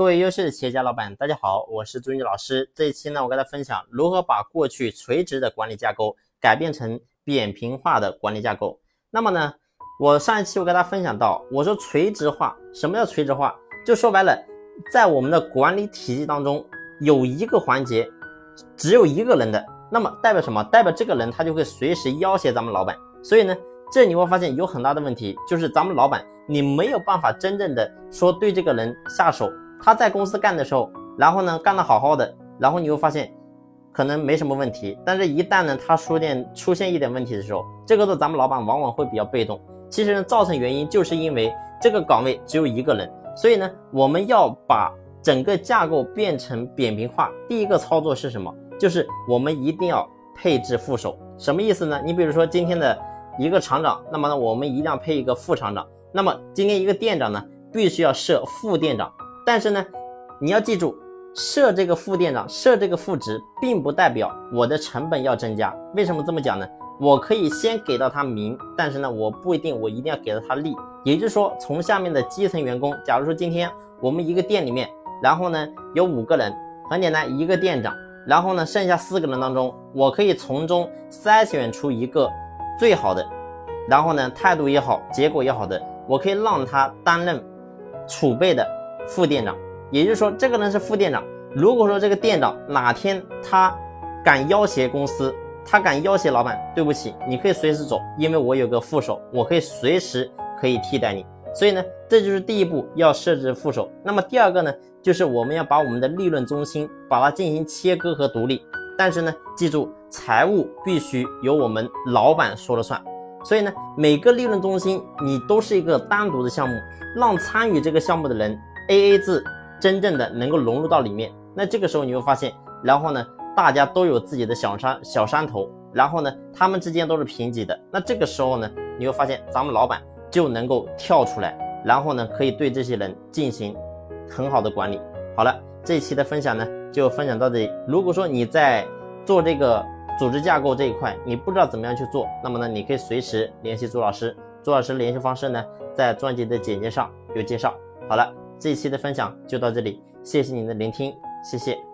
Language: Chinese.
各位优秀的企业家老板，大家好，我是朱军老师。这一期呢，我跟大家分享如何把过去垂直的管理架构改变成扁平化的管理架构。那么呢，我上一期我跟大家分享到，我说垂直化，什么叫垂直化？就说白了，在我们的管理体系当中，有一个环节只有一个人的，那么代表什么？代表这个人他就会随时要挟咱们老板。所以呢，这你会发现有很大的问题，就是咱们老板你没有办法真正的说对这个人下手。他在公司干的时候，然后呢干得好好的，然后你会发现可能没什么问题，但是一旦呢他出现出现一点问题的时候，这个时候咱们老板往往会比较被动。其实呢，造成原因就是因为这个岗位只有一个人，所以呢，我们要把整个架构变成扁平化。第一个操作是什么？就是我们一定要配置副手。什么意思呢？你比如说今天的一个厂长，那么呢我们一定要配一个副厂长。那么今天一个店长呢，必须要设副店长。但是呢，你要记住，设这个副店长，设这个副职，并不代表我的成本要增加。为什么这么讲呢？我可以先给到他名，但是呢，我不一定我一定要给到他利。也就是说，从下面的基层员工，假如说今天我们一个店里面，然后呢有五个人，很简单，一个店长，然后呢剩下四个人当中，我可以从中筛选出一个最好的，然后呢态度也好，结果也好的，我可以让他担任储备的。副店长，也就是说，这个人是副店长。如果说这个店长哪天他敢要挟公司，他敢要挟老板，对不起，你可以随时走，因为我有个副手，我可以随时可以替代你。所以呢，这就是第一步要设置副手。那么第二个呢，就是我们要把我们的利润中心把它进行切割和独立。但是呢，记住，财务必须由我们老板说了算。所以呢，每个利润中心你都是一个单独的项目，让参与这个项目的人。A A 制真正的能够融入到里面，那这个时候你会发现，然后呢，大家都有自己的小山小山头，然后呢，他们之间都是平级的。那这个时候呢，你会发现咱们老板就能够跳出来，然后呢，可以对这些人进行很好的管理。好了，这一期的分享呢，就分享到这里。如果说你在做这个组织架构这一块，你不知道怎么样去做，那么呢，你可以随时联系朱老师。朱老师联系方式呢，在专辑的简介上有介绍。好了。这一期的分享就到这里，谢谢您的聆听，谢谢。